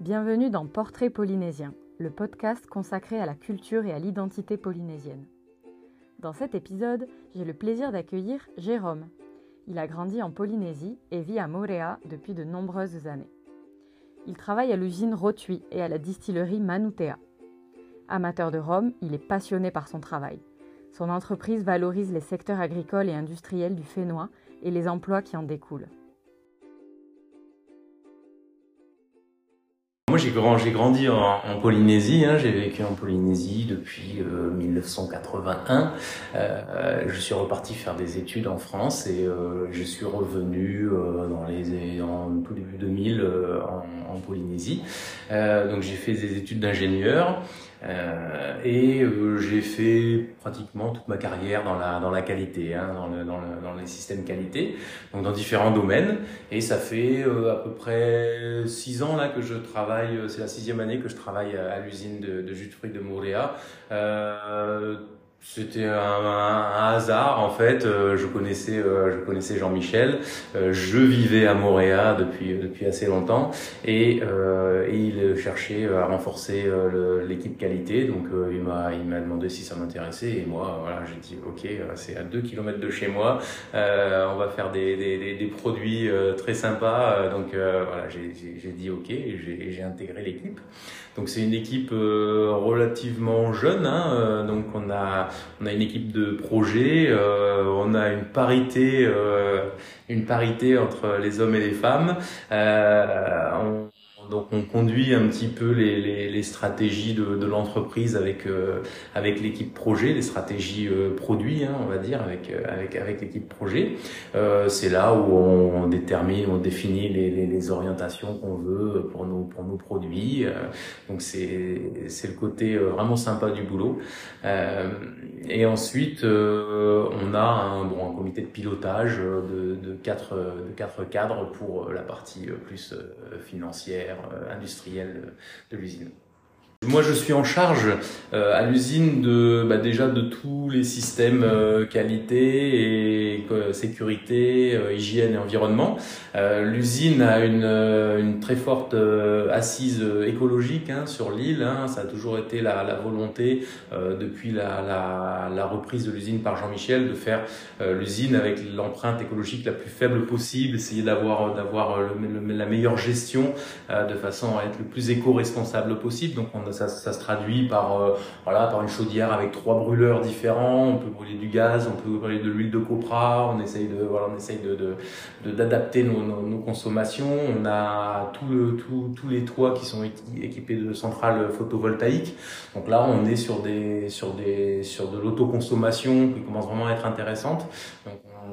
Bienvenue dans Portrait polynésien, le podcast consacré à la culture et à l'identité polynésienne. Dans cet épisode, j'ai le plaisir d'accueillir Jérôme. Il a grandi en Polynésie et vit à Morea depuis de nombreuses années. Il travaille à l'usine Rotui et à la distillerie Manutea. Amateur de rhum, il est passionné par son travail. Son entreprise valorise les secteurs agricoles et industriels du Fénois et les emplois qui en découlent. Moi, j'ai grandi, grandi en, Polynésie. Hein. j'ai vécu en Polynésie depuis 1981. Euh, euh, je suis reparti faire des études en France et euh, je suis revenu dans les en tout début 2000 en, en, Polynésie. donc, j'ai fait des études d'ingénieur. Euh, et euh, j'ai fait pratiquement toute ma carrière dans la, dans la qualité, hein, dans, le, dans, le, dans, les systèmes qualité, donc dans différents domaines. Et ça fait euh, à peu près six ans là que je travaille, c'est la sixième année que je travaille à, l'usine de, de, jus de fruits de Moréa. Euh, c'était un, un, hasard en fait. Euh, je connaissais, euh, je connaissais Jean-Michel. Euh, je vivais à Montréal depuis depuis assez longtemps et, et il cherchait à renforcer l'équipe qualité. Donc il m'a il m'a demandé si ça m'intéressait et moi voilà j'ai dit ok c'est à 2 km de chez moi. on va faire des, des, des, produits très sympas. donc voilà j'ai dit ok et j'ai intégré l'équipe. Donc c'est une équipe relativement jeune. Hein, donc on a on a une équipe de projet, euh, on a une parité, euh, une parité entre les hommes et les femmes. Euh, conduit un petit peu les, stratégies de, l'entreprise avec euh, avec l'équipe projet, les stratégies euh, produits, hein, on va dire, avec euh, avec l'équipe projet. C'est là où on, détermine, on définit les, orientations qu'on veut pour nos pour nos produits. donc c'est c'est le côté vraiment sympa du boulot. et ensuite on a un bon un comité de pilotage de, de quatre de quatre cadres pour la partie plus financière euh, industrielle de l'usine. Moi, je suis en charge euh, à l'usine de bah, déjà de tous les systèmes euh, qualité et euh, sécurité, hygiène et environnement. L'usine a une, très forte assise écologique hein, sur l'île. Hein. Ça a toujours été la, volonté depuis la, reprise de l'usine par Jean-Michel de faire l'usine avec l'empreinte écologique la plus faible possible, essayer d'avoir la meilleure gestion de façon à être le plus éco-responsable possible. Donc on ça, se traduit par euh, voilà par une chaudière avec trois brûleurs différents. On peut brûler du gaz, on peut brûler de l'huile de copra. On essaye de voilà, on essaye de d'adapter nos, consommations. On a tous les toits qui sont équipés de centrales photovoltaïques. Donc là, on est sur de l'autoconsommation qui commence vraiment à être intéressante.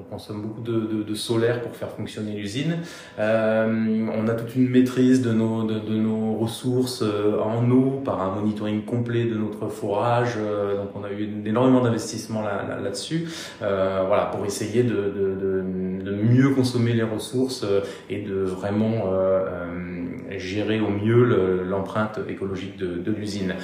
Consomme beaucoup de, solaire pour faire fonctionner l'usine. Euh, on a toute une maîtrise de nos, ressources euh, en eau par un monitoring complet de notre forage. Euh, donc on a eu énormément d'investissements là-dessus, là, voilà, pour essayer de, mieux consommer les ressources et de vraiment gérer au mieux l'empreinte écologique de, l'usine.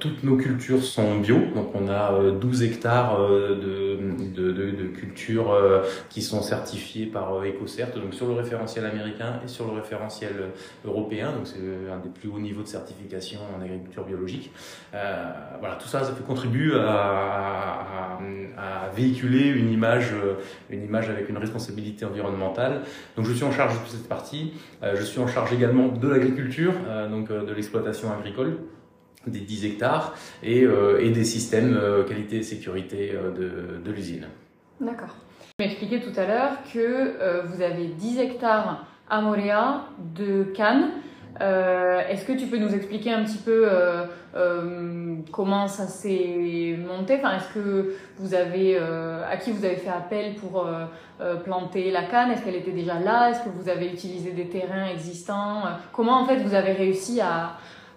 Toutes nos cultures sont bio, donc on a 12 hectares de cultures euh, qui sont certifiés par euh, EcoCert, donc sur le référentiel américain et sur le référentiel euh, européen. Donc c'est un des plus hauts niveaux de certification en agriculture biologique. voilà, tout ça, ça peut contribuer à, véhiculer une image, une image avec une responsabilité environnementale. Donc je suis en charge de toute cette partie. je suis en charge également de l'agriculture, donc de l'exploitation agricole des 10 hectares et, des systèmes qualité et sécurité de l'usine. D'accord. M'expliquais tout à l'heure que euh, vous avez 10 hectares à Moréa de Cannes. Euh, Est-ce que tu peux nous expliquer un petit peu euh, euh comment ça s'est monté? Enfin, Est-ce que vous avez à qui vous avez fait appel pour planter la canne? Est-ce qu'elle était déjà là? Est-ce que vous avez utilisé des terrains existants? Comment en fait vous avez réussi à,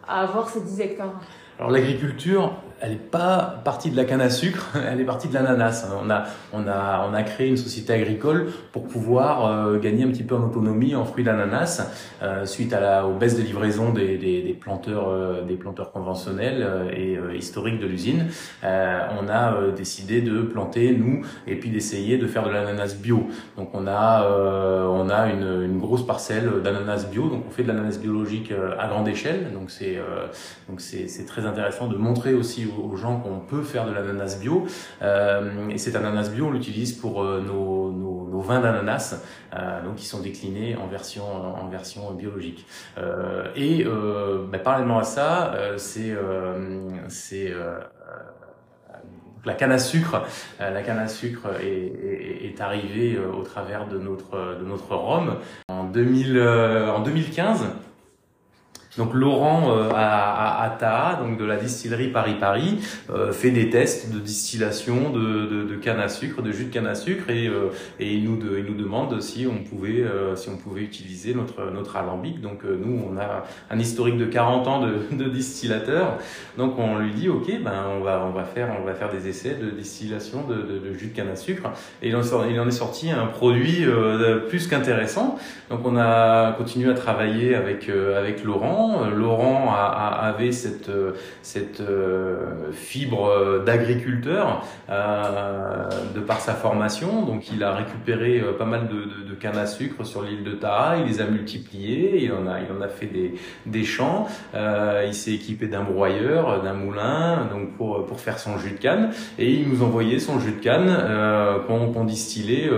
à avoir ces 10 hectares? Alors l'agriculture, elle n'est pas partie de la canne à sucre, elle est partie de l'ananas. On a, on, a, on a créé une société agricole pour pouvoir euh, gagner un petit peu en autonomie en fruits d'ananas euh, suite à la, aux baisses de livraison des, des, des planteurs, euh, des planteurs conventionnels et historiques de l'usine. on a décidé de planter nous et puis d'essayer de faire de l'ananas bio. Donc on a, on a une, une grosse parcelle d'ananas bio. Donc on fait de l'ananas biologique à grande échelle. Donc c'est donc c'est très intéressant de montrer aussi aux, gens qu'on peut faire de l'ananas bio. Euh, et cet ananas bio, on l'utilise pour euh, nos, vins d'ananas, euh, donc qui sont déclinés en version en version biologique. Et bah, parallèlement à ça, c'est c'est la canne à sucre, la canne à sucre est, arrivée au travers de notre de notre rhum en 2000 en 2015. Donc Laurent euh, à, à, Taha, donc de la distillerie Paris Paris, euh, fait des tests de distillation de, de, de, canne à sucre, de jus de canne à sucre, et, euh, et il, nous de, il nous demande si on pouvait euh, si on pouvait utiliser notre notre alambic. Donc nous on a un historique de 40 ans de, de distillateur, donc on lui dit ok ben on va on va faire on va faire des essais de distillation de, de, jus de canne à sucre, et il en, il en est sorti un produit plus qu'intéressant. Donc on a continué à travailler avec avec Laurent Laurent avait cette, cette euh, fibre d'agriculteur euh, de par sa formation. Donc il a récupéré euh, pas mal de, de, cannes à sucre sur l'île de Taha, il les a multipliés, il en a, a fait des, champs, il s'est équipé d'un broyeur, d'un moulin, donc pour, faire son jus de canne. Et il nous envoyait son jus de canne qu'on distillait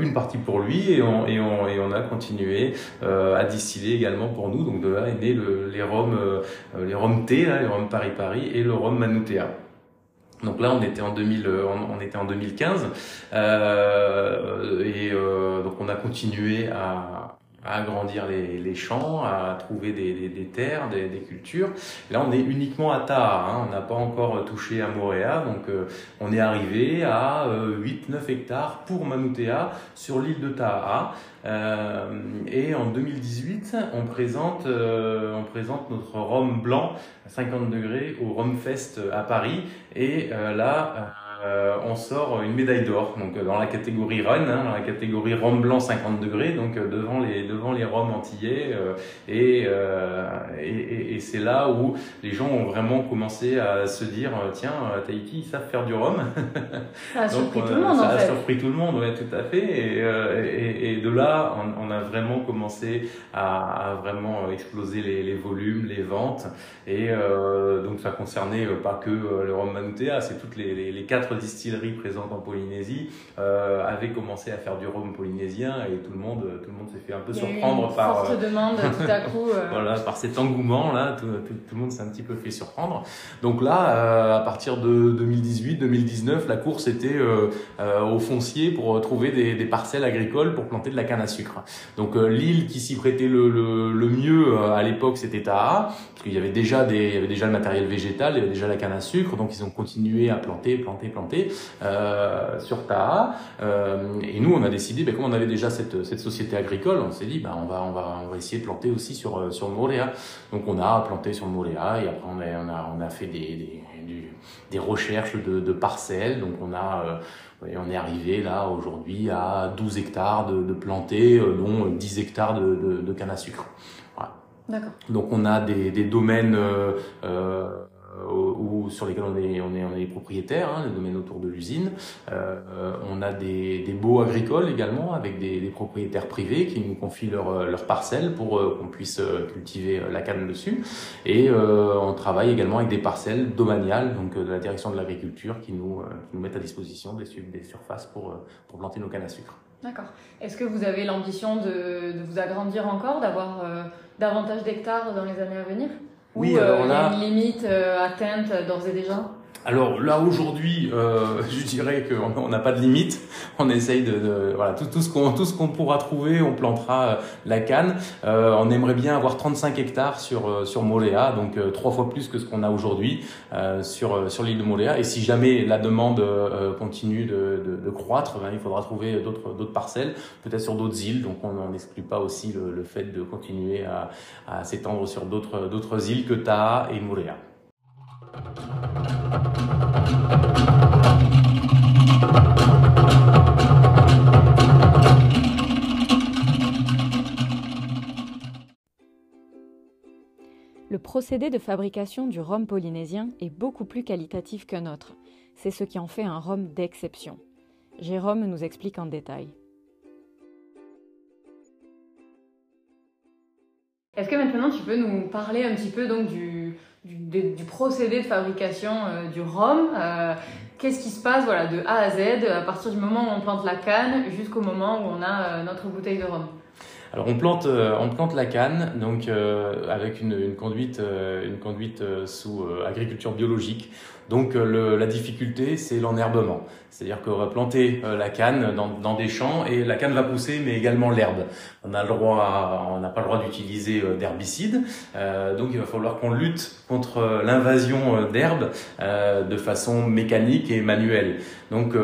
une partie pour lui et on, et on, et on a continué à distiller également pour nous. Donc de là est né le, les rhums, euh, les rhums T, les rhums Paris Paris et le rhum Manutea. Donc là, on était en 2000, euh, on, était en 2015, euh, et euh, donc on a continué à, à agrandir les, les, champs, à trouver des, des, des terres, des, des, cultures. là, on est uniquement à Taha, hein. on n'a pas encore touché à Moréa, donc euh, on est arrivé à 8-9 hectares pour Manutea sur l'île de Taha. Euh, et en 2018, on présente, euh, on présente notre rhum blanc à 50 degrés au Rhum Fest à Paris. Et euh, là, euh, on sort une médaille d'or donc dans la catégorie run, hein, dans la catégorie rhum blanc 50 degrés, donc devant les devant les rhums antillais et, et, et, c'est là où les gens ont vraiment commencé à se dire tiens Tahiti ils savent faire du rhum. Ça a surpris tout le monde. Ça a surpris tout le monde, ouais, tout à fait. Et, et de là on, a vraiment commencé à, vraiment euh, exploser les, volumes, les ventes. Et euh, donc, ça concernait euh, pas que le rhum Manutea, c'est toutes les, quatre distilleries présentes en Polynésie avaient commencé à faire du rhum polynésien et tout le monde, tout le monde s'est fait un peu surprendre par. Forte demande tout à coup. voilà, par cet engouement là, tout, le monde s'est un petit peu fait surprendre. Donc là, à partir de 2018-2019, la course était au foncier pour trouver des, des parcelles agricoles pour planter de la canne à sucre. Donc euh, l'île qui s'y prêtait le, le, mieux euh, à l'époque, c'était Taha, parce qu'il y avait déjà des, il y avait déjà le matériel végétal, il y avait déjà la canne à sucre, donc ils ont continué à planter, planter, planter euh, sur Taha. Euh, et nous, on a décidé, ben, comme on avait déjà cette, cette société agricole, on s'est dit, ben, on va, on va, on va essayer de planter aussi sur sur Moréa. Donc on a planté sur Moréa et après on a, on a, on a fait des, des, des recherches de, de parcelles. Donc on a et on est arrivé là aujourd'hui à 12 hectares de, de plantés, euh, dont 10 hectares de, de, de canne à sucre. Voilà. D'accord. Donc on a des, des domaines euh, euh ou sur lesquels on est, on est, on est propriétaire, hein, les domaines autour de l'usine. Euh, on a des, des baux agricoles également avec des, propriétaires privés qui nous confient leurs leur parcelles pour euh, qu'on puisse euh, cultiver la canne dessus. Et euh, on travaille également avec des parcelles domaniales, donc de la direction de l'agriculture, qui nous, qui mettent à disposition des, des surfaces pour, planter nos cannes à sucre. D'accord. Est-ce que vous avez l'ambition de, vous agrandir encore, d'avoir davantage d'hectares dans les années à venir? Oui, alors euh, là. Il y a une limite euh, atteinte d'ores et déjà alors là aujourd'hui, euh, je dirais qu'on n'a pas de limite. On essaye de, voilà tout, tout ce qu'on tout ce qu'on pourra trouver, on plantera euh, la canne. Euh, on aimerait bien avoir 35 hectares sur euh, sur Moléa, donc trois fois plus que ce qu'on a aujourd'hui sur sur l'île de Moléa. Et si jamais la demande continue de, de, croître, ben, il faudra trouver d'autres d'autres parcelles, peut-être sur d'autres îles. Donc on n'exclut pas aussi le, le, fait de continuer à, à s'étendre sur d'autres d'autres îles que Taha et Moléa. Le procédé de fabrication du rhum polynésien est beaucoup plus qualitatif qu'un autre. C'est ce qui en fait un rhum d'exception. Jérôme nous explique en détail. Est-ce que maintenant tu peux nous parler un petit peu du, du, procédé de fabrication euh, du rhum euh, Qu'est-ce qui se passe voilà, de A à Z à partir du moment où on plante la canne jusqu'au moment où on a euh, notre bouteille de rhum? Alors on plante, on plante la canne donc avec une conduite, une conduite sous agriculture biologique. Donc euh, la difficulté, c'est l'enherbement. C'est-à-dire qu'on va planter euh, la canne dans, des champs et la canne va pousser, mais également l'herbe. On a le droit, on n'a pas le droit d'utiliser euh, d'herbicides, donc il va falloir qu'on lutte contre l'invasion d'herbe de façon mécanique et manuelle. Donc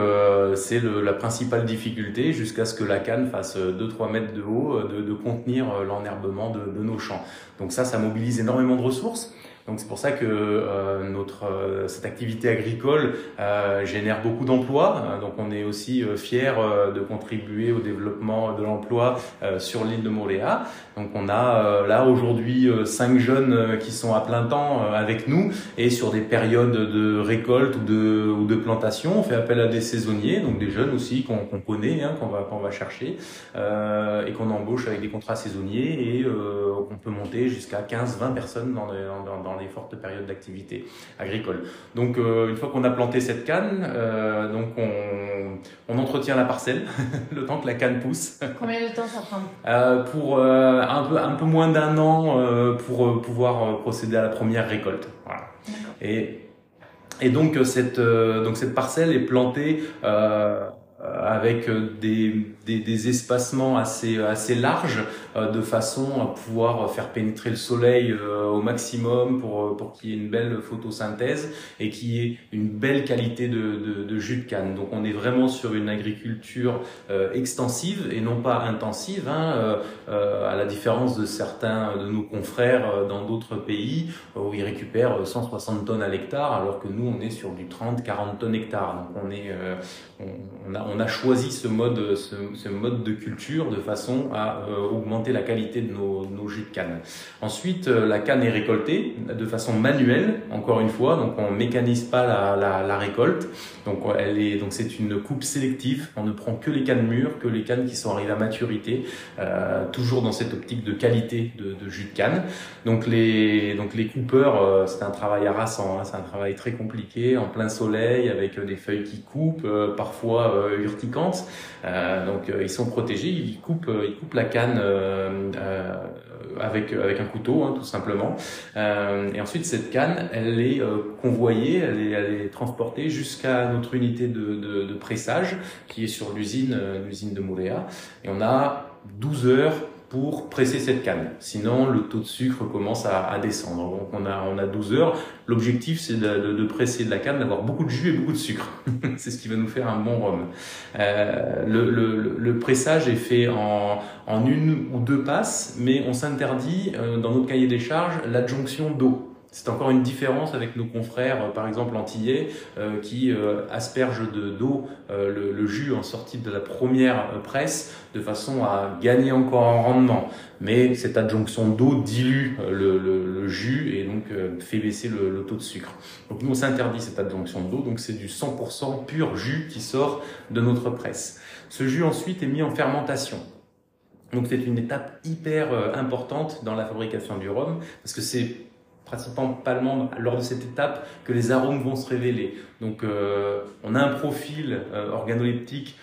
c'est la principale difficulté jusqu'à ce que la canne fasse 2-3 mètres de haut, de, contenir l'enherbement de, de nos champs. Donc ça, ça mobilise énormément de ressources. Donc c'est pour ça que euh, notre euh, cette activité agricole euh, génère beaucoup d'emplois. Donc on est aussi euh, fier de contribuer au développement de l'emploi sur l'île de Moréa. Donc on a là aujourd'hui cinq jeunes qui sont à plein temps avec nous et sur des périodes de récolte ou de ou de plantation, on fait appel à des saisonniers, donc des jeunes aussi qu'on qu'on connaît, hein, qu'on va qu'on va chercher et qu'on embauche avec des contrats saisonniers et on peut monter jusqu'à 15-20 personnes dans, dans, dans des fortes périodes d'activité agricole. Donc euh, une fois qu'on a planté cette canne, euh, donc on, on, entretient la parcelle le temps que la canne pousse. Combien de temps ça prend euh, Pour un, peu, un peu moins d'un an pour pouvoir procéder à la première récolte. Voilà. Et, et donc cette, donc cette parcelle est plantée avec des, des, des, espacements assez, assez larges euh, de façon à pouvoir faire pénétrer le soleil euh, au maximum pour, euh, pour qu'il y ait une belle photosynthèse et qu'il y ait une belle qualité de, de, jus de canne. Donc on est vraiment sur une agriculture extensive et non pas intensive, hein, à la différence de certains de nos confrères dans d'autres pays où ils récupèrent 160 tonnes à l'hectare alors que nous on est sur du 30-40 tonnes hectare. Donc on, est, a, on a choisi ce mode, ce, mode de culture de façon à augmenter la qualité de nos, nos jus de canne. Ensuite, euh, la canne est récoltée de façon manuelle, encore une fois, donc on mécanise pas la, la, récolte. Donc elle est, donc c'est une coupe sélective. On ne prend que les cannes mûres, que les cannes qui sont arrivées à maturité, euh, toujours dans cette optique de qualité de, de, jus de canne. Donc les, donc les coupeurs, euh, c'est un travail harassant, hein, c'est un travail très compliqué, en plein soleil, avec des feuilles qui coupent, euh, parfois urticantes. donc ils sont protégés, ils coupent, ils coupent la canne euh, euh, avec avec un couteau, hein, tout simplement. Euh, et ensuite, cette canne, elle est convoyée, elle est, transportée jusqu'à notre unité de, de, pressage qui est sur l'usine l'usine de Mouléa. Et on a 12 heures pour presser cette canne. Sinon, le taux de sucre commence à, à descendre. Donc, on a, on a 12 heures. L'objectif, c'est de, de, presser de la canne, d'avoir beaucoup de jus et beaucoup de sucre. c'est ce qui va nous faire un bon rhum. Euh, le, le, le, pressage est fait en, en une ou deux passes, mais on s'interdit, euh, dans notre cahier des charges, l'adjonction d'eau. C'est encore une différence avec nos confrères, euh, par exemple antillais, euh, qui euh, aspergent d'eau le, jus en sortie de la première presse de façon à gagner encore en rendement. Mais cette adjonction d'eau dilue le, jus et donc fait baisser le, taux de sucre. Donc nous on s'interdit cette adjonction d'eau, donc c'est du 100% pur jus qui sort de notre presse. Ce jus ensuite est mis en fermentation. Donc c'est une étape hyper importante dans la fabrication du rhum parce que c'est principalement lors de cette étape que les arômes vont se révéler. Donc euh, on a un profil euh, organoleptique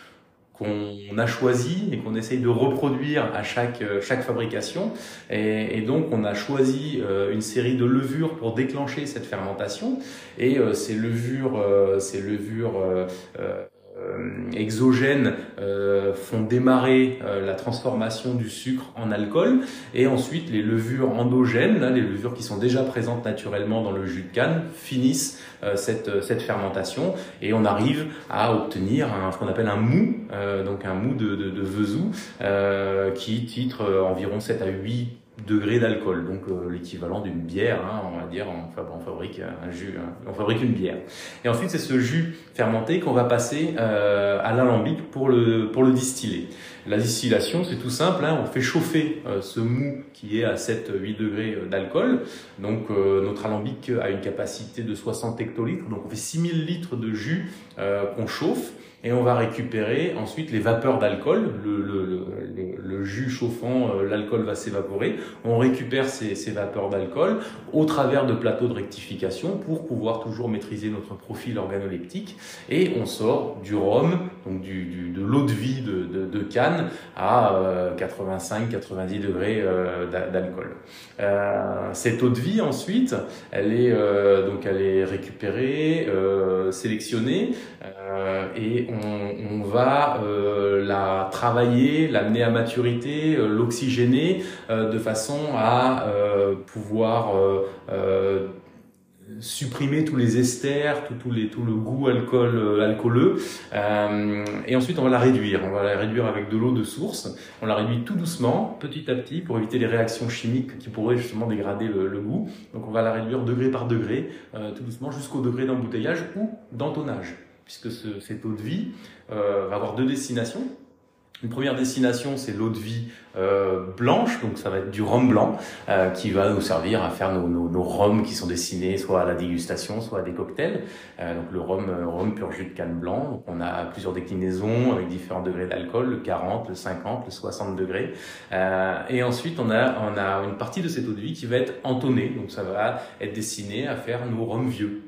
qu'on a choisi et qu'on essaye de reproduire à chaque euh, chaque fabrication et, et, donc on a choisi une série de levures pour déclencher cette fermentation et ces levures ces levures euh, exogènes euh, font démarrer euh, la transformation du sucre en alcool. Et ensuite les levures endogènes, les levures qui sont déjà présentes naturellement dans le jus de canne, finissent cette, cette fermentation. Et on arrive à obtenir un, ce qu'on appelle un mou, donc un mou de, de, de vesou qui titre environ 7 à 8 degrés d'alcool, donc euh, l'équivalent d'une bière, hein, on va dire, on, fabrique un jus, hein, on fabrique une bière. Et ensuite, c'est ce jus fermenté qu'on va passer euh, à l'alambic pour le, pour le distiller. La distillation, c'est tout simple, hein, on fait chauffer ce mou qui est à 7-8 degrés d'alcool. Donc notre alambic a une capacité de 60 hectolitres, donc on fait 6000 litres de jus qu'on chauffe et on va récupérer ensuite les vapeurs d'alcool, le, jus chauffant, euh, l'alcool va s'évaporer, on récupère ces, vapeurs d'alcool au travers de plateaux de rectification pour pouvoir toujours maîtriser notre profil organoleptique et on sort du rhum, donc du, du de l'eau de vie de, de, Cannes à 85-90 euh, degrés euh, d'alcool. Cette eau de vie ensuite, elle est donc elle est récupérée, sélectionnée et on, on va euh, la travailler, l'amener à maturité, euh, l'oxygéner euh, de façon à pouvoir supprimer tous les esters, tout, tout, les, tout le goût alcool, alcooleux. et ensuite, on va la réduire. On va la réduire avec de l'eau de source. On la réduit tout doucement, petit à petit, pour éviter les réactions chimiques qui pourraient justement dégrader le, goût. Donc, on va la réduire degré par degré, tout doucement, jusqu'au degré d'embouteillage ou d'entonnage puisque ce, cette eau de vie euh, va avoir deux destinations. Une première destination, c'est l'eau de vie euh, blanche, donc ça va être du rhum blanc, euh, qui va nous servir à faire nos, rhums qui sont destinés soit à la dégustation, soit à des cocktails. Donc le rhum, rhum pur jus de canne blanc, on a plusieurs déclinaisons avec différents degrés d'alcool, le 40, le 50, le 60 degrés. Et ensuite, on a, on a une partie de cette eau de vie qui va être entonnée, donc ça va être destiné à faire nos rhums vieux.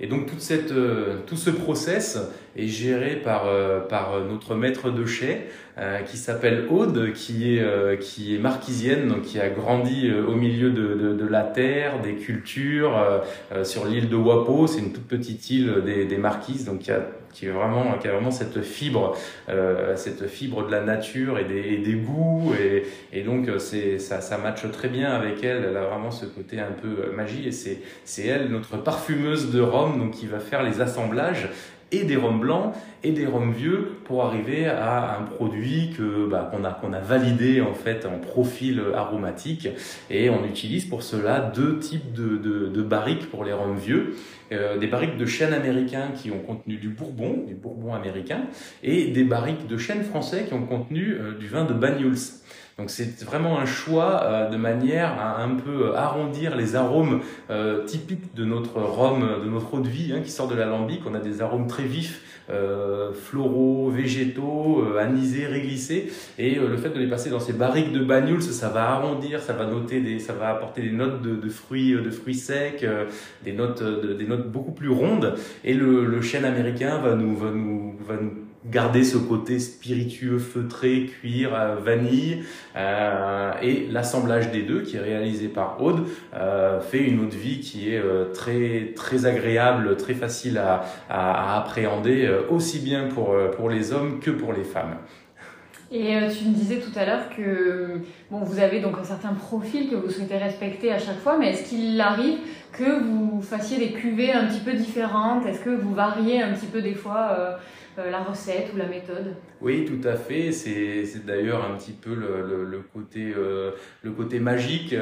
Et donc toute cette, euh, tout ce process est géré par, euh, par notre maître de chais euh, qui s'appelle Aude, qui est, qui est marquisienne, donc qui a grandi au milieu de, de, la terre, des cultures, sur l'île de Wapo, c'est une toute petite île des, des Marquises, donc qui a qui est vraiment qui a vraiment cette fibre euh, cette fibre de la nature et des, des goûts. Et, et donc euh, c'est ça ça matche très bien avec elle. Elle a vraiment ce côté un peu euh, magie. Et c'est c'est elle notre parfumeuse de rhum donc qui va faire les assemblages et des rhums blancs et des rhums vieux pour arriver à un produit que bah, qu'on a qu'on a validé en fait en profil aromatique. Et on utilise pour cela deux types de, de, barriques pour les rhums vieux. Euh, des barriques de chêne américain qui ont contenu du bourbon du bourbon américain et des barriques de chêne français qui ont contenu euh, du vin de Banyuls donc c'est vraiment un choix euh, de manière à un peu arrondir les arômes euh, typiques de notre rhum, de notre eau de vie hein, qui sort de l'alambic. On a des arômes très vifs, euh, floraux, végétaux, euh, anisés, réglissés. Et le fait de les passer dans ces barriques de bagnoul, ça, va arrondir, ça va noter des, ça va apporter des notes de, de fruits, de fruits secs, des notes, des notes beaucoup plus rondes. Et le, le chêne américain va nous, va nous, va nous garder ce côté spiritueux, feutré, cuir, euh, vanille. Euh, et l'assemblage des deux, qui est réalisé par Aude, euh, fait une eau de vie qui est très très agréable, très facile à, à, à appréhender, aussi bien pour, pour les hommes que pour les femmes. Et tu me disais tout à l'heure que bon, vous avez donc un certain profil que vous souhaitez respecter à chaque fois, mais est-ce qu'il arrive que vous fassiez des cuvées un petit peu différentes? Est-ce que vous variez un petit peu des fois euh, euh, la recette ou la méthode? Oui, tout à fait. C'est, d'ailleurs un petit peu le, le, côté, euh, le côté magique.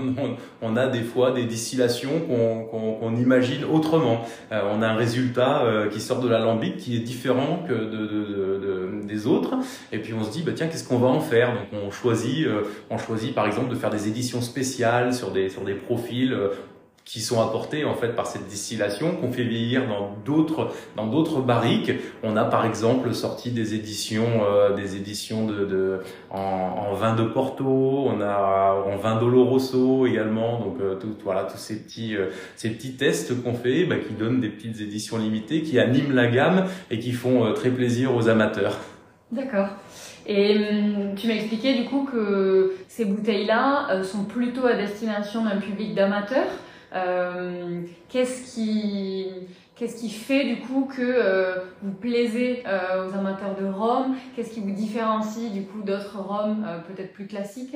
On, a des fois des distillations qu'on, imagine autrement. On a un résultat qui sort de l'alambic qui est différent que de, des autres. Et puis on se dit, bah, tiens, qu'est-ce qu'on va en faire? Donc on choisit, on choisit par exemple de faire des éditions spéciales sur des, sur des profils qui sont apportés en fait par cette distillation qu'on fait vieillir dans d'autres dans d'autres barriques. On a par exemple sorti des éditions euh, des éditions de, de en, en, vin de Porto, on a en vin d'Oloroso également. Donc euh, tout, voilà tous ces petits euh, ces petits tests qu'on fait bah, qui donnent des petites éditions limitées qui animent la gamme et qui font euh, très plaisir aux amateurs. D'accord. Et hum, tu m'as expliqué du coup que ces bouteilles-là euh, sont plutôt à destination d'un public d'amateurs. Euh, qu'est-ce qui Qu'est-ce qui fait du coup que euh, vous plaisez euh, aux amateurs de rhum Qu'est-ce qui vous différencie du coup d'autres rhums peut-être plus classiques?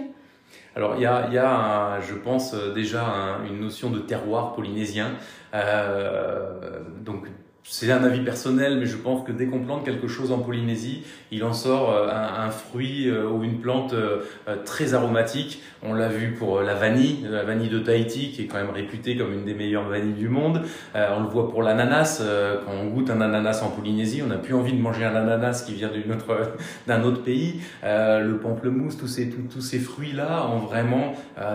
Alors il y a, y a je pense déjà un, une notion de terroir polynésien. Donc c'est un avis personnel, mais je pense que dès qu'on plante quelque chose en Polynésie, il en sort euh, un, fruit euh, ou une plante euh, très aromatique. On l'a vu pour la vanille, la vanille de Tahiti, qui est quand même réputée comme une des meilleures vanilles du monde. on le voit pour l'ananas. quand on goûte un ananas en Polynésie, on n'a plus envie de manger un ananas qui vient d'un autre, autre pays. le pamplemousse, tous ces, tous, ces fruits-là ont vraiment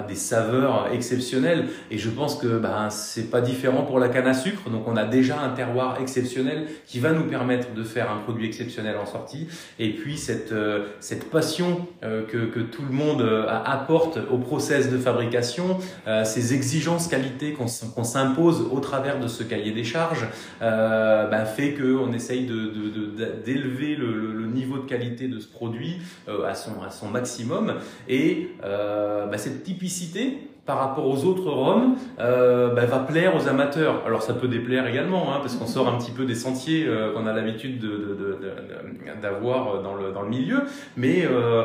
des saveurs exceptionnelles. Et je pense que ben, c'est pas différent pour la canne à sucre. Donc on a déjà un terroir exceptionnel qui va nous permettre de faire un produit exceptionnel en sortie. Et puis cette, euh, passion euh, que, que, tout le monde euh, apporte au process de fabrication, ces exigences qualité qu'on s'impose au travers de ce cahier des charges, bah, fait qu'on essaye d'élever le, niveau de qualité de ce produit à, son, à son maximum. Et bah, cette typicité, par rapport aux autres roms euh, bah, va plaire aux amateurs. Alors ça peut déplaire également, hein, parce qu'on sort un petit peu des sentiers euh, qu'on a l'habitude d'avoir de, dans, le, milieu, mais euh,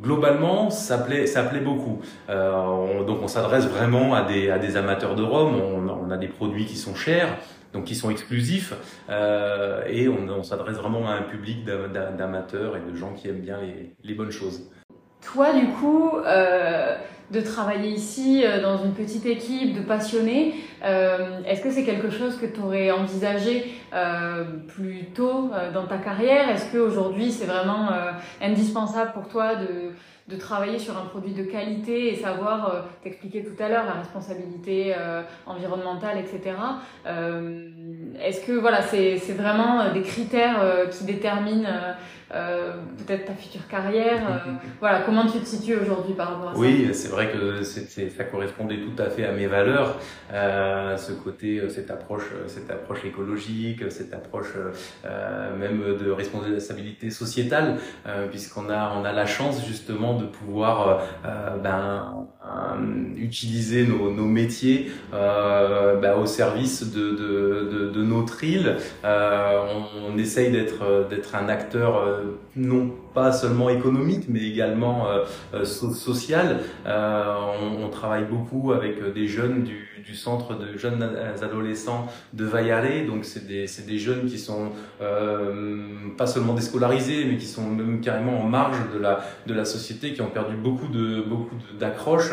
globalement ça plaît, ça plaît beaucoup. Euh, donc on s'adresse vraiment à des, amateurs de rhum, on, a des produits qui sont chers. Donc qui sont exclusifs euh, et on, s'adresse vraiment à un public d'amateurs et de gens qui aiment bien les, bonnes choses. Toi, du coup, euh, de travailler ici euh, dans une petite équipe de passionnés. Euh, est-ce que c'est quelque chose que tu aurais envisagé euh, plus tôt dans ta carrière? Est-ce qu'aujourd'hui c'est vraiment indispensable pour toi de, travailler sur un produit de qualité et savoir, t'expliquer tout à l'heure, la responsabilité environnementale, etc. Est-ce que voilà, c'est vraiment des critères qui déterminent peut-être ta future carrière. Euh, voilà, comment tu te situes aujourd'hui par rapport à ça? Oui, c'est vrai que ça correspondait tout à fait à mes valeurs, euh, ce côté, euh, cette approche, cette approche écologique, cette approche euh, même de responsabilité sociétale, puisqu'on a on a la chance justement de pouvoir ben, utiliser nos, nos métiers ben, au service de, de, de, de notre île. on, on essaye d'être d'être un acteur euh, non pas seulement économique, mais également euh, euh, social. On, on, travaille beaucoup avec des jeunes du, centre de jeunes adolescents de Vaillare. Donc c'est des, des, jeunes qui sont pas seulement déscolarisés, mais qui sont même carrément en marge de la, de la société, qui ont perdu beaucoup de beaucoup d'accroches.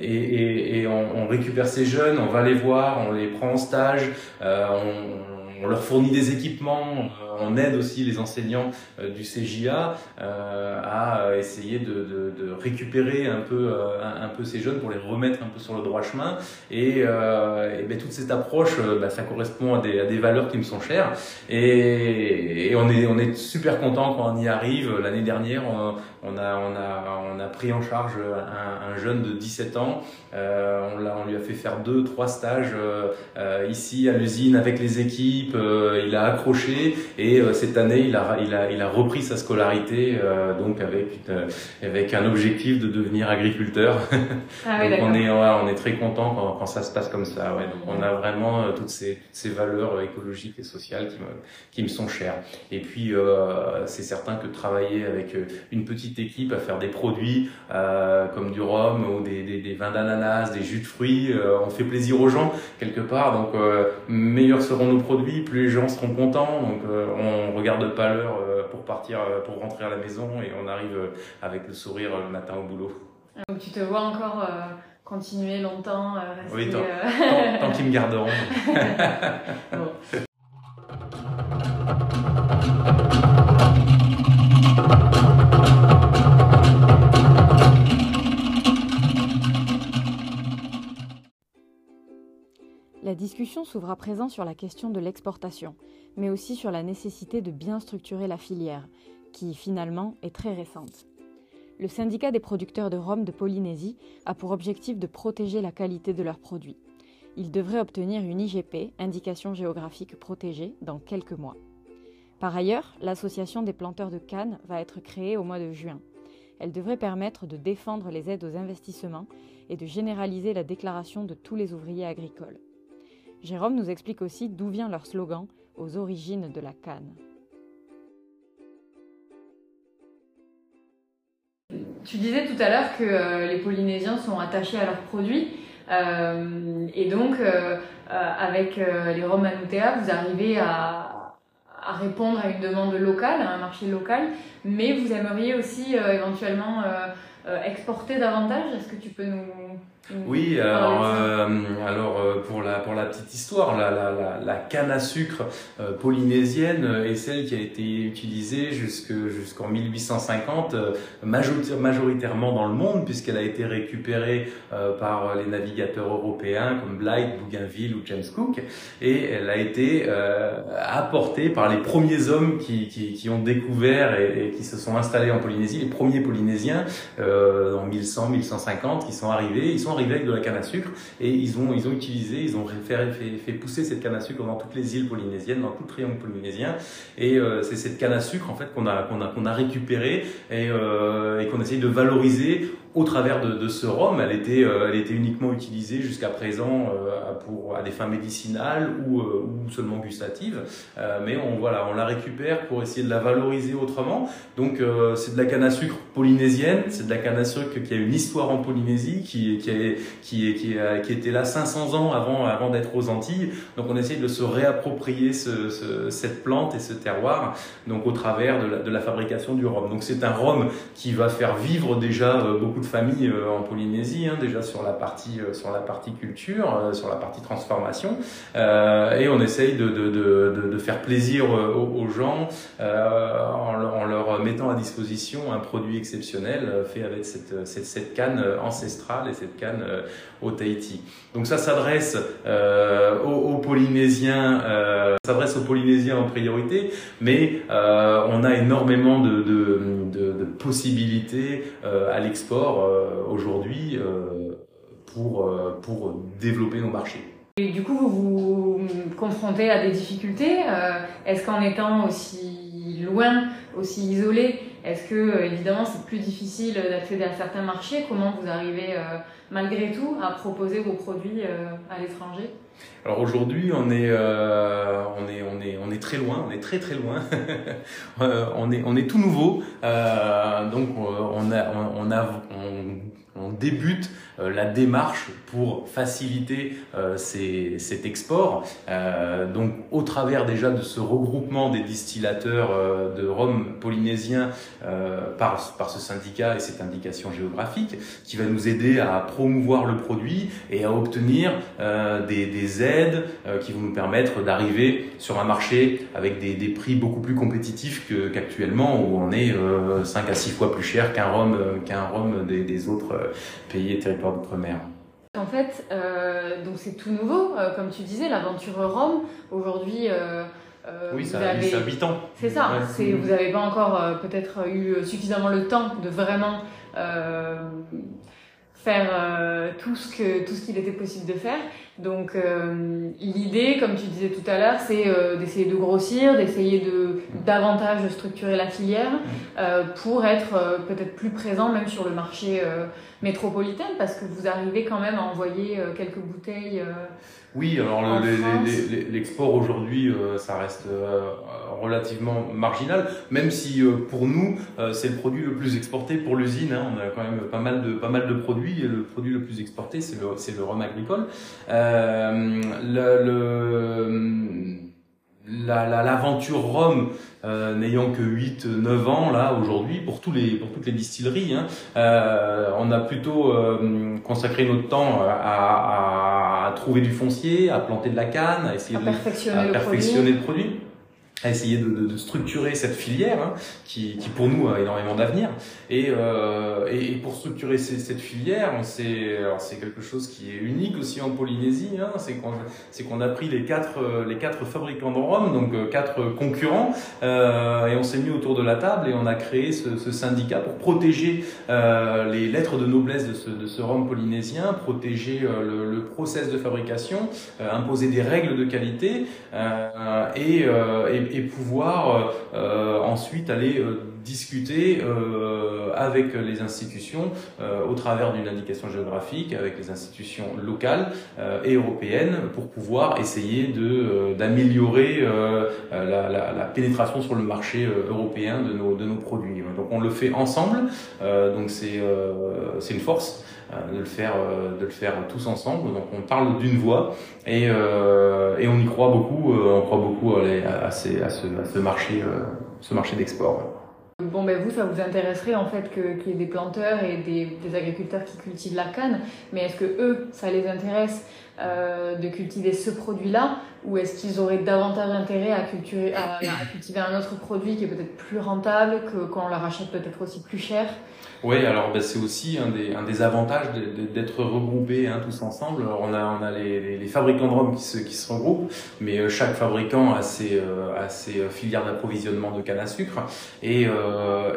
et on, on, récupère ces jeunes, on va les voir, on les prend en stage, on, on leur fournit des équipements on aide aussi les enseignants euh, du CJA euh, à essayer de, de, de, récupérer un peu, euh, un, peu ces jeunes pour les remettre un peu sur le droit chemin. Et, et ben, toute cette approche, ben, ça correspond à des, à des, valeurs qui me sont chères. Et, et, on, est, on est super content quand on y arrive. L'année dernière, on, on, a, on, a, on a pris en charge un, un jeune de 17 ans. Euh, on, on lui a fait faire deux, trois stages euh, ici à l'usine avec les équipes. Il a accroché et euh, cette année, il a, il, a, il a repris sa scolarité, euh, donc avec, avec un objectif de devenir agriculteur. Ah donc on est, on est très content quand, quand, ça se passe comme ça. Ouais. Donc on a vraiment euh, toutes ces, ces valeurs écologiques et sociales qui me, qui me sont chères. Et puis euh, c'est certain que travailler avec une petite équipe à faire des produits euh, comme du rhum ou des, des, des vins d'ananas, des jus de fruits, on fait plaisir aux gens quelque part. Donc meilleurs seront nos produits, plus les gens seront contents. Donc on regarde pas l'heure euh, pour partir, euh, pour rentrer à la maison et on arrive euh, avec le sourire le matin au boulot. Donc tu te vois encore continuer longtemps rester, Oui, tant, tant qu'ils me garderont. bon. discussion s'ouvre à présent sur la question de l'exportation, mais aussi sur la nécessité de bien structurer la filière, qui finalement est très récente. Le syndicat des producteurs de rhum de Polynésie a pour objectif de protéger la qualité de leurs produits. Il devrait obtenir une IGP, indication géographique protégée, dans quelques mois. Par ailleurs, l'association des planteurs de canne va être créée au mois de juin. Elle devrait permettre de défendre les aides aux investissements et de généraliser la déclaration de tous les ouvriers agricoles. Jérôme nous explique aussi d'où vient leur slogan aux origines de la canne. Tu disais tout à l'heure que euh, les Polynésiens sont attachés à leurs produits. et donc, avec les Roms Manutea, vous arrivez à, répondre à une demande locale, à un marché local, mais vous aimeriez aussi éventuellement exporter davantage. Est-ce que tu peux nous oui, alors, euh, alors euh, pour, la, pour la petite histoire, la, la, la, la canne à sucre euh, polynésienne est celle qui a été utilisée jusqu'en 1850, majoritairement dans le monde, puisqu'elle a été récupérée par les navigateurs européens comme Blythe, Bougainville ou James Cook, et elle a été apportée par les premiers hommes qui, qui, qui ont découvert et, et, qui se sont installés en Polynésie, les premiers Polynésiens en 1100, 1150, qui sont arrivés, ils sont avec de la canne à sucre et ils ont, ils ont utilisé, ils ont fait, pousser cette canne à sucre dans toutes les îles polynésiennes, dans tout le triangle polynésien. Et euh, c'est cette canne à sucre en fait qu'on a, a, a récupérée et, euh, et qu'on essaye de valoriser au travers de, ce rhum, elle était, euh, elle était uniquement utilisée jusqu'à présent euh, pour à des fins médicinales ou, euh, ou seulement gustatives. mais on voilà, on la récupère pour essayer de la valoriser autrement. Donc c'est de la canne à sucre polynésienne, c'est de la canne à sucre qui a une histoire en Polynésie, qui est, qui, est, qui, a, qui était là 500 ans avant avant d'être aux Antilles. Donc on essaye de se réapproprier ce, ce, cette plante et ce terroir, donc au travers de la fabrication du rhum. Donc c'est un rhum qui va faire vivre déjà beaucoup de famille euh, en Polynésie, hein, déjà sur la partie euh, sur la partie culture, euh, sur la partie transformation, et on essaye de, de, de, de faire plaisir aux, gens en, leur mettant à disposition un produit exceptionnel fait avec cette, cette, canne ancestrale et cette canne au Tahiti. Donc ça s'adresse aux, Polynésiens, s'adresse aux Polynésiens en priorité, mais on a énormément de, de, de possibilités à l'export euh, aujourd'hui euh, pour, euh, pour développer nos marchés. Et du coup, vous vous confrontez à des difficultés. Est-ce qu'en étant aussi loin, aussi isolé, est-ce que évidemment c'est plus difficile d'accéder à certains marchés? Comment vous arrivez malgré tout à proposer vos produits à l'étranger? Alors aujourd'hui, on est, euh, on est, on est, on est très loin, on est très très loin. euh, on est, on est tout nouveau, euh, donc on a, on a, on, on débute euh, la démarche pour faciliter euh, ces, cet export. Euh, donc au travers déjà de ce regroupement des distillateurs de rhum polynésien par, par ce syndicat et cette indication géographique qui va nous aider à promouvoir le produit et à obtenir des, des, aides qui vont nous permettre d'arriver sur un marché avec des, prix beaucoup plus compétitifs qu'actuellement où on est 5 à 6 fois plus cher qu'un rhum, qu'un rhum des autres pays et territoires d'outre-mer. En fait, euh, donc c'est tout nouveau, euh, comme tu disais, l'aventure Rome. Aujourd'hui, euh, oui, ça a 8 ans. C'est ça. C'est, vous n'avez pas encore peut-être eu suffisamment le temps de vraiment faire tout ce que tout ce qu'il était possible de faire. Donc l'idée, comme tu disais tout à l'heure, c'est d'essayer de grossir, d'essayer de davantage structurer la filière pour être peut-être plus présent même sur le marché métropolitaine parce que vous arrivez quand même à envoyer euh, quelques bouteilles. Euh, oui, alors l'export aujourd'hui, euh, ça reste relativement marginal, même si pour nous, c'est le produit le plus exporté pour l'usine. Hein. On a quand même pas mal de, pas mal de produits et le produit le plus exporté, c'est le, le rhum agricole. Le, le l'aventure Rome euh, n'ayant que 8 9 ans là aujourd'hui pour tous les pour toutes les distilleries hein, euh, on a plutôt euh, consacré notre temps à, à, trouver du foncier à planter de la canne à essayer de perfectionner, perfectionner le produit à essayer de, structurer cette filière hein, qui, pour nous a énormément d'avenir. Et, euh, pour structurer cette filière c'est quelque chose qui est unique aussi en Polynésie hein, c'est qu'on a pris les quatre les quatre fabricants de rhum donc euh, quatre concurrents euh, et on s'est mis autour de la table et on a créé ce, syndicat pour protéger les lettres de noblesse de ce, de rhum polynésien protéger le, le, process de fabrication imposer des règles de qualité et pouvoir euh, ensuite aller euh, discuter euh, avec les institutions euh, au travers d'une indication géographique, avec les institutions locales euh, et européennes pour pouvoir essayer d'améliorer la, pénétration sur le marché européen de nos de nos produits. Donc on le fait ensemble, donc c'est une force de le faire de le faire tous ensemble. Donc on parle d'une voix et et on y croit beaucoup, on croit beaucoup à, ces, à ce, à ce marché ce marché d'export. Bon, ben vous, ça vous intéresserait en fait qu'il y ait des planteurs et des, des, agriculteurs qui cultivent la canne, mais est-ce que eux, ça les intéresse? Euh, de cultiver ce produit-là, ou est-ce qu'ils auraient davantage intérêt à, cultiver, à, cultiver un autre produit qui est peut-être plus rentable, que quand on leur achète peut-être aussi plus cher? Oui, alors ben, c'est aussi un des, un des avantages d'être regroupés hein, tous ensemble. Alors, on a, on a les, les, fabricants de rhum qui se, qui se regroupent, mais euh, chaque fabricant a ses, euh, a ses filières d'approvisionnement de canne à sucre. Et,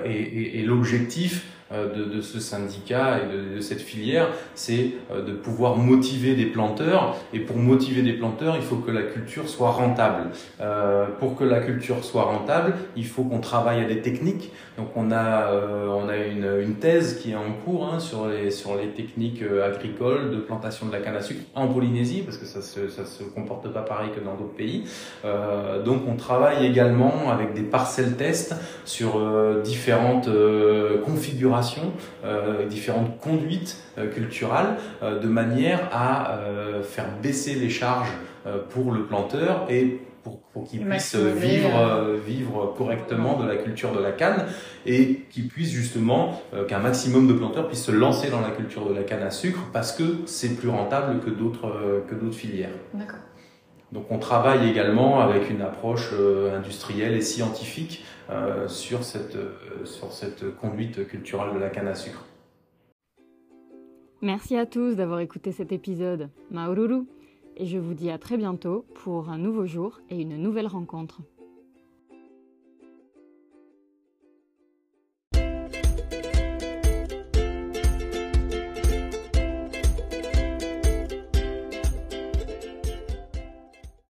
et, et, l'objectif, de, de, ce syndicat et de, de cette filière, c'est euh, de pouvoir motiver des planteurs. Et pour motiver des planteurs, il faut que la culture soit rentable. Euh, pour que la culture soit rentable, il faut qu'on travaille à des techniques. Donc on a, euh, une, thèse qui est en cours hein, sur, les, techniques agricoles de plantation de la canne à sucre en Polynésie, parce que ça se, se comporte pas pareil que dans d'autres pays. Euh, donc on travaille également avec des parcelles tests sur différentes configurations euh, différentes conduites euh, culturelles, euh, de manière à faire baisser les charges pour le planteur et pour, pour qu'il puisse vivre, vivre correctement de la culture de la canne et qu'il puisse justement, qu'un maximum de planteurs puissent se lancer dans la culture de la canne à sucre parce que c'est plus rentable que d'autres que d'autres filières. D'accord. Donc on travaille également avec une approche industrielle et scientifique euh, sur, cette, euh, sur cette conduite culturelle de la canne à sucre. Merci à tous d'avoir écouté cet épisode. Maururu Et je vous dis à très bientôt pour un nouveau jour et une nouvelle rencontre.